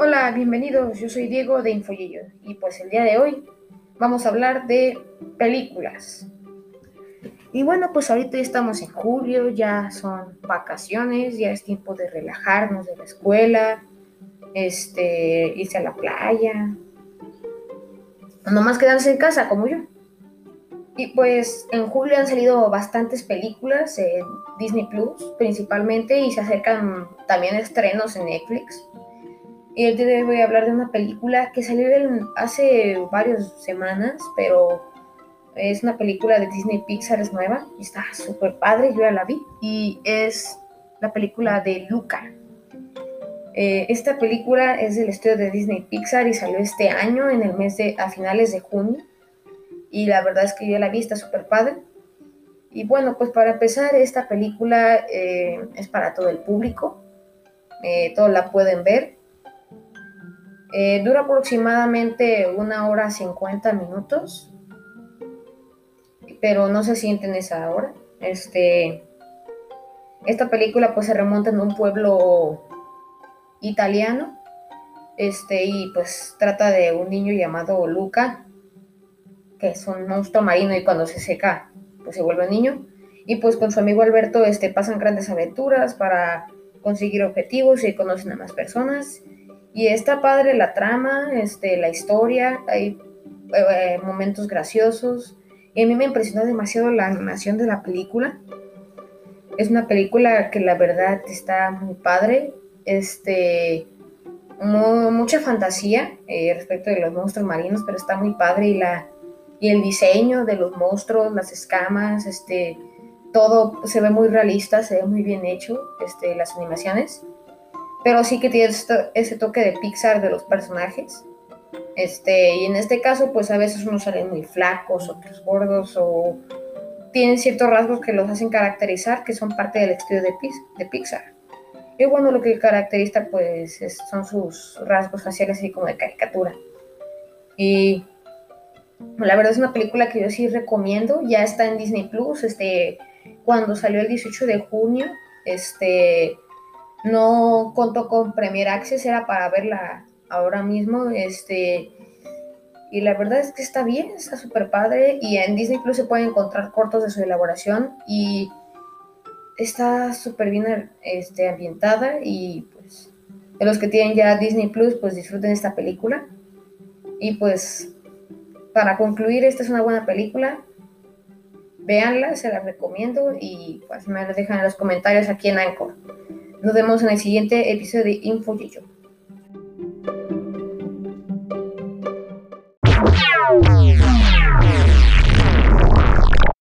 Hola, bienvenidos. Yo soy Diego de Infoyillo y pues el día de hoy vamos a hablar de películas. Y bueno, pues ahorita ya estamos en julio, ya son vacaciones, ya es tiempo de relajarnos de la escuela, este, irse a la playa, nomás quedarse en casa como yo. Y pues en julio han salido bastantes películas en Disney Plus principalmente y se acercan también estrenos en Netflix. Y el día hoy voy a hablar de una película que salió hace varias semanas, pero es una película de Disney Pixar, es nueva y está súper padre, yo ya la vi. Y es la película de Luca. Eh, esta película es del estudio de Disney Pixar y salió este año en el mes de, a finales de junio. Y la verdad es que yo la vi, está súper padre. Y bueno, pues para empezar, esta película eh, es para todo el público. Eh, todos la pueden ver. Eh, dura aproximadamente una hora 50 minutos, pero no se siente en esa hora. Este, esta película pues se remonta en un pueblo italiano este, y pues trata de un niño llamado Luca, que es un monstruo marino y cuando se seca pues se vuelve niño. Y pues con su amigo Alberto este, pasan grandes aventuras para conseguir objetivos y conocen a más personas. Y está padre la trama, este, la historia, hay eh, momentos graciosos. Y a mí me impresionó demasiado la animación de la película. Es una película que la verdad está muy padre. Este, mucha fantasía eh, respecto de los monstruos marinos, pero está muy padre y la y el diseño de los monstruos, las escamas, este, todo se ve muy realista, se ve muy bien hecho, este, las animaciones pero sí que tiene ese toque de Pixar de los personajes. Este, y en este caso, pues a veces unos salen muy flacos, otros gordos, o tienen ciertos rasgos que los hacen caracterizar, que son parte del estilo de, de Pixar. Y bueno, lo que caracteriza, pues, son sus rasgos faciales así como de caricatura. Y la verdad es una película que yo sí recomiendo, ya está en Disney Plus, este, cuando salió el 18 de junio, este, no contó con Premier Access, era para verla ahora mismo. Este, y la verdad es que está bien, está súper padre. Y en Disney Plus se pueden encontrar cortos de su elaboración. Y está súper bien este, ambientada. Y pues, de los que tienen ya Disney Plus, pues disfruten esta película. Y pues, para concluir, esta es una buena película. Véanla, se la recomiendo. Y pues me la dejan en los comentarios aquí en Anchor. Nos vemos en el siguiente episodio de InfoYiyo.